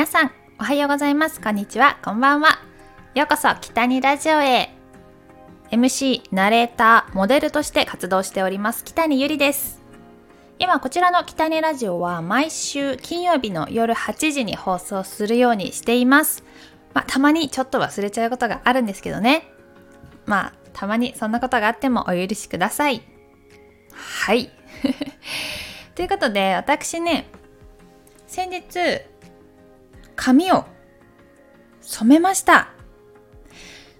皆さんおはようございます。こんにちは。こんばんは。ようこそ北にラジオへ。MC ナレーターモデルとして活動しております。北にゆりです。今こちらの北にラジオは毎週金曜日の夜8時に放送するようにしています。まあ、たまにちょっと忘れちゃうことがあるんですけどね。まあたまにそんなことがあってもお許しください。はい。ということで私ね先日髪を染めました。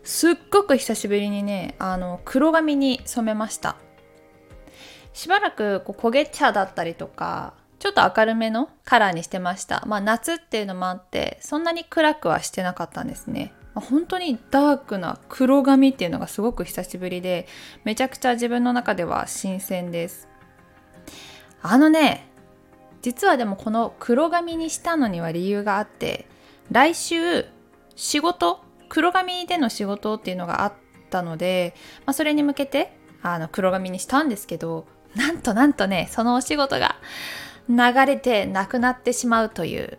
すっごく久しぶりにねあの黒髪に染めました。しばらくこう焦げ茶だったりとかちょっと明るめのカラーにしてました。まあ夏っていうのもあってそんなに暗くはしてなかったんですね。本当にダークな黒髪っていうのがすごく久しぶりでめちゃくちゃ自分の中では新鮮です。あのね実はでもこの黒髪にしたのには理由があって来週仕事黒髪での仕事っていうのがあったので、まあ、それに向けてあの黒髪にしたんですけどなんとなんとねそのお仕事が流れてなくなってしまうという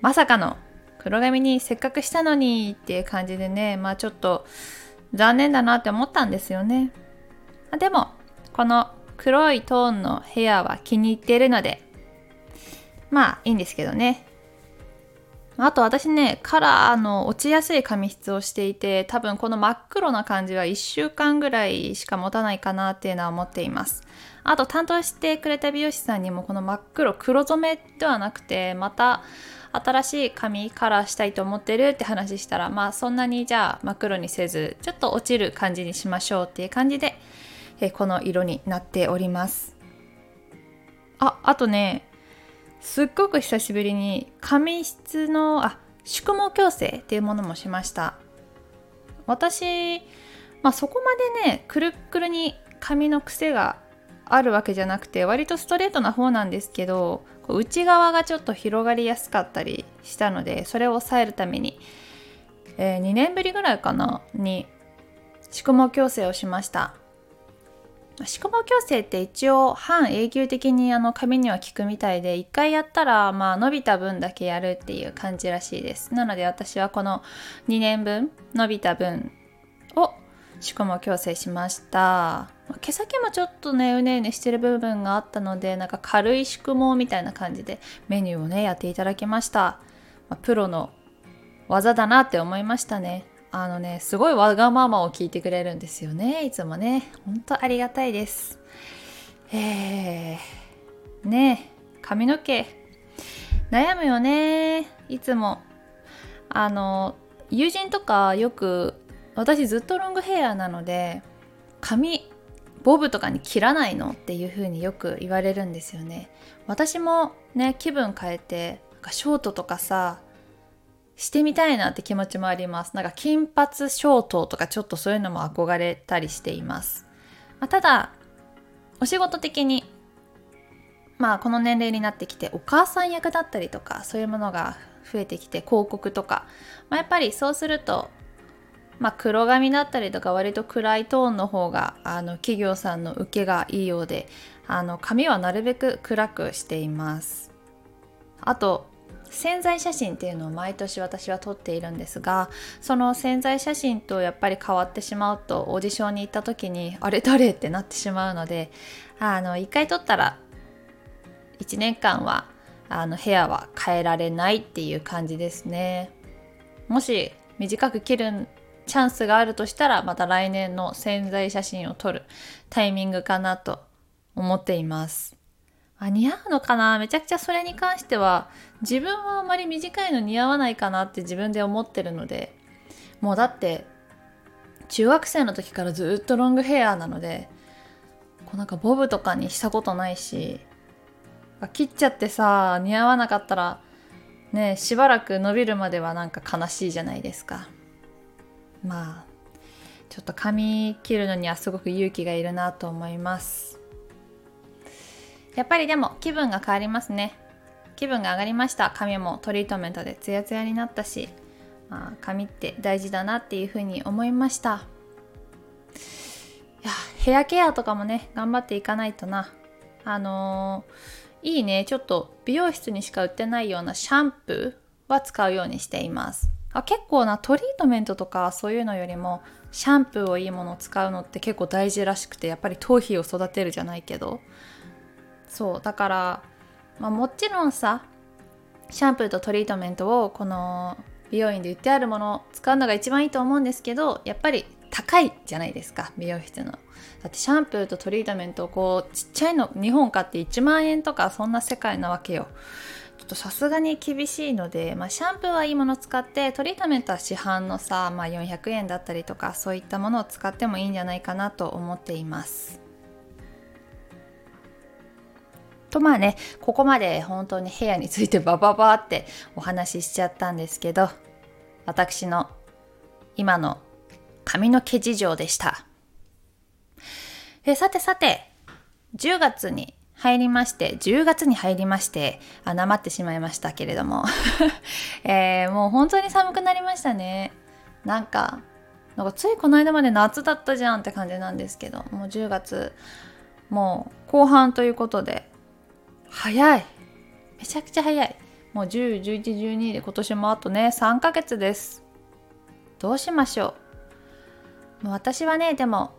まさかの黒髪にせっかくしたのにっていう感じでねまあちょっと残念だなって思ったんですよね。でもこの黒いトーンのヘアは気に入ってるので。まあいいんですけどね。あと私ねカラーの落ちやすい髪質をしていて多分この真っ黒な感じは1週間ぐらいしか持たないかなっていうのは思っています。あと担当してくれた美容師さんにもこの真っ黒黒染めではなくてまた新しい髪カラーしたいと思ってるって話したらまあそんなにじゃあ真っ黒にせずちょっと落ちる感じにしましょうっていう感じでえこの色になっております。ああとねすっごく久しぶりに髪質のあ宿毛矯正っていうものもしました。私、まあ、そこまでねくるくるに髪の癖があるわけじゃなくて割とストレートな方なんですけど内側がちょっと広がりやすかったりしたのでそれを抑えるために、えー、2年ぶりぐらいかなに宿毛矯正をしました。宿毛矯正って一応半永久的にあの髪には効くみたいで1回やったらまあ伸びた分だけやるっていう感じらしいです。なので私はこの2年分伸びた分を宿毛矯正しました。毛先もちょっとねうねうねしてる部分があったのでなんか軽い宿毛みたいな感じでメニューをねやっていただきました、ま、プロの技だなって思いましたね。あのねすごいわがままを聞いてくれるんですよね。いつもね。ほんとありがたいです。えー、ね。髪の毛。悩むよね。いつも。あの友人とかよく私ずっとロングヘアなので髪ボブとかに切らないの。っていう風によく言われるんですよね。私もね気分変えてショートとかさしてみたいなって気持ちもあります。なんか金髪ショートとかちょっとそういうのも憧れたりしています。まあ、ただ、お仕事的に、まあこの年齢になってきてお母さん役だったりとかそういうものが増えてきて広告とか、まあ、やっぱりそうするとまあ、黒髪だったりとか割と暗いトーンの方があの企業さんの受けがいいようであの髪はなるべく暗くしていますあと潜在写真っていうのを毎年私は撮っているんですがその潜在写真とやっぱり変わってしまうとオーディションに行った時にあれ誰ってなってしまうのであの1回撮ったら1年間はあのヘアは変えられないっていう感じですね。もし短く切るチャンスがあるとしたらまた来年の潜在写真を撮るタイミングかなと思っています。あ似合うのかな？めちゃくちゃそれに関しては自分はあまり短いの似合わないかなって自分で思ってるので。もうだって中学生の時からずっとロングヘアなのでこうなんかボブとかにしたことないし切っちゃってさ似合わなかったらねしばらく伸びるまではなんか悲しいじゃないですか。まあちょっと髪切るのにはすごく勇気がいるなと思います。やっぱりでも気分が変わりますね。気分が上がりました。髪もトリートメントでツヤツヤになったし、まあ、髪って大事だなっていうふうに思いました。いやヘアケアとかもね頑張っていかないとな。あのいいね。ちょっと美容室にしか売ってないようなシャンプーは使うようにしています。あ結構なトリートメントとかそういうのよりもシャンプーをいいものを使うのって結構大事らしくてやっぱり頭皮を育てるじゃないけど。そうだから、まあ、もちろんさシャンプーとトリートメントをこの美容院で売ってあるものを使うのが一番いいと思うんですけどやっぱり高いじゃないですか美容室の。だってシャンプーとトリートメントをこうちっちゃいの2本買って1万円とかそんな世界なわけよ。ちょっとさすがに厳しいので、まあ、シャンプーはいいもの使ってトリートメントは市販のさ、まあ、400円だったりとかそういったものを使ってもいいんじゃないかなと思っています。とまあねここまで本当に部屋についてバババってお話ししちゃったんですけど私の今の髪の毛事情でした。えさてさて、10月に入りまして、10月に入りまして、あ、なまってしまいましたけれども、えー、もう本当に寒くなりましたね。なんか、なんかついこの間まで夏だったじゃんって感じなんですけど、もう10月、もう後半ということで、早い。めちゃくちゃ早い。もう10、11、12で今年もあとね、3ヶ月です。どうしましょう。私はねでも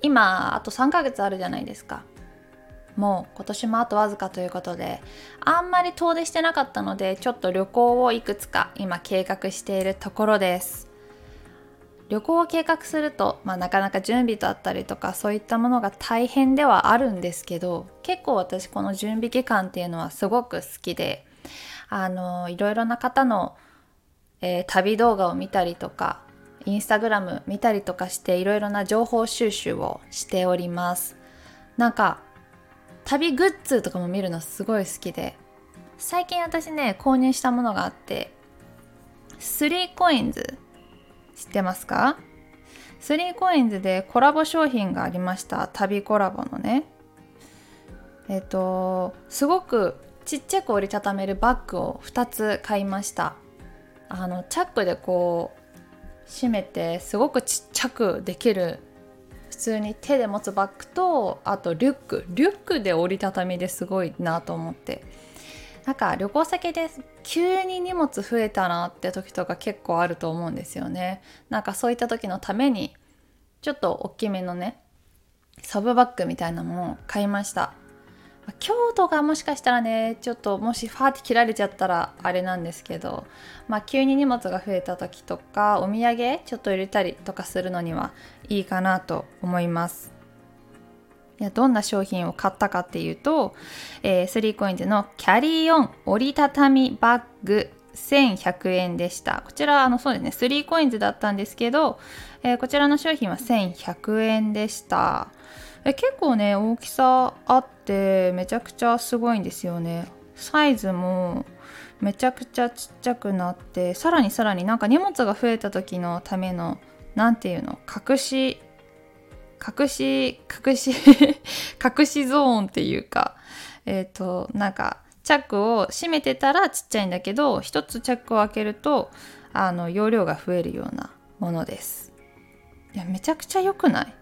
今あと3ヶ月あるじゃないですか。もう今年もあとわずかということであんまり遠出してなかったのでちょっと旅行をいくつか今計画しているところです。旅行を計画すると、まあ、なかなか準備だったりとかそういったものが大変ではあるんですけど結構私この準備期間っていうのはすごく好きであのいろいろな方の、えー、旅動画を見たりとかインスタグラム見たりとかしていろいろな情報収集をしております。なんか旅グッズとかも見るのすごい好きで最近私ね購入したものがあって3コインズ知ってますか？3コインズでコラボ商品がありました。旅コラボのね。えっ、とすごくちっちゃく折りたためるバッグを2つ買いました。あのチャックでこう閉めてすごくちっちゃくできる普通に手で持つバッグとあとリュック。リュックで折りたたみですごいなと思って。なんか旅行先で急に荷物増えたなって時とか結構あると思うんですよね。なんかそういった時のためにちょっと大きめのねサブバッグみたいなものを買いました。京都がもしかしたらねちょっともしファーって切られちゃったらあれなんですけど、まあ、急に荷物が増えた時とかお土産ちょっと入れたりとかするのにはいいかなと思います。いやどんな商品を買ったかっていうと、えー、3COINS のキャリーオン折りたたみバッグ1100円でした。こちらあのそうですね 3COINS だったんですけど、えー、こちらの商品は1100円でした。え結構ね大きさあってめちゃくちゃすごいんですよね。サイズもめちゃくちゃちっちゃくなってさらにさらになんか荷物が増えた時のための何ていうの隠し隠し隠し 隠しゾーンっていうかえっ、ー、となんかチャックを閉めてたらちっちゃいんだけど一つチャックを開けるとあの容量が増えるようなものです。いやめちゃくちゃ良くない？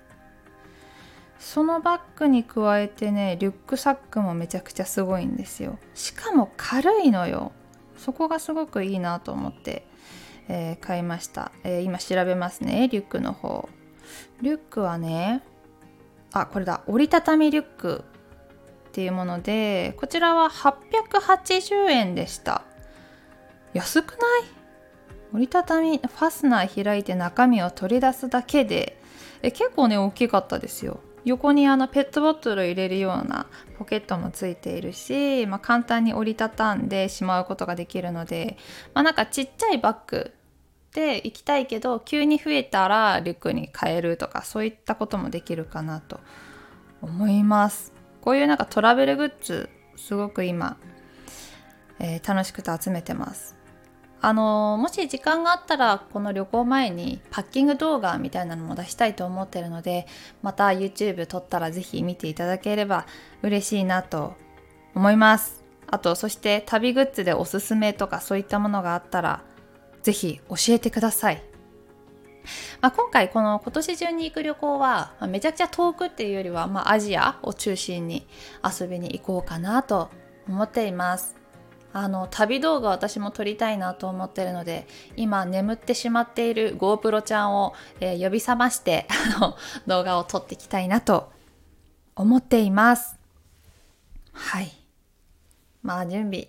そのバッグに加えてねリュックサックもめちゃくちゃすごいんですよ。しかも軽いのよ。そこがすごくいいなと思って、えー、買いました、えー、今調べますねリュックの方。リュックはねあこれだ。折りたたみリュックっていうものでこちらは880円でした。安くない？折りたたみファスナー開いて中身を取り出すだけで。え結構ね大きかったですよ。横にあのペットボトルを入れるようなポケットもついているし、まあ、簡単に折りたたんでしまうことができるので、まあ、なんかちっちゃいバッグで行きたいけど急に増えたらリュックに変えるとかそういったこともできるかなと思います。こういうなんかトラベルグッズすごく今、えー、楽しくて集めてます。あのもし時間があったらこの旅行前にパッキング動画みたいなのも出したいと思ってるのでまた YouTube 撮ったら是非見ていただければ嬉しいなと思います。あとそして旅グッズでおすすめとかそういったものがあったら是非教えてください。まあ、今回この今年中に行く旅行は、まあ、めちゃくちゃ遠くっていうよりは、まあ、アジアを中心に遊びに行こうかなと思っています。あの旅動画私も撮りたいなと思ってるので今眠ってしまっている GoPro ちゃんを、えー、呼び覚まして あの動画を撮っていきたいなと思っています。はい。まあ準備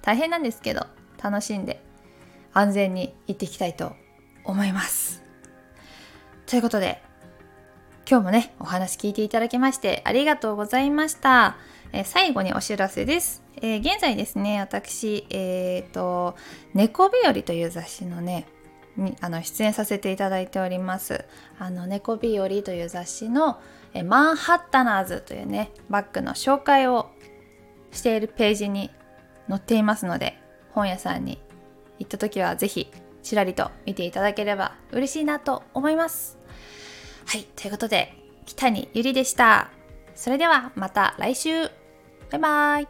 大変なんですけど楽しんで。安全に行っていきたいと思います。ということで今日もねお話聞いていただきましてありがとうございました、え、最後にお知らせです。えー、現在ですね私えっ、ー、と「猫日和」という雑誌のねにあの出演させていただいております。あの猫日和という雑誌のえマンハッタナーズというねバッグの紹介をしているページに載っていますので本屋さんに行った時は是非ちらりと見ていただければ嬉しいなと思います。はい、ということで、北にゆりでした。それではまた来週バイバーイ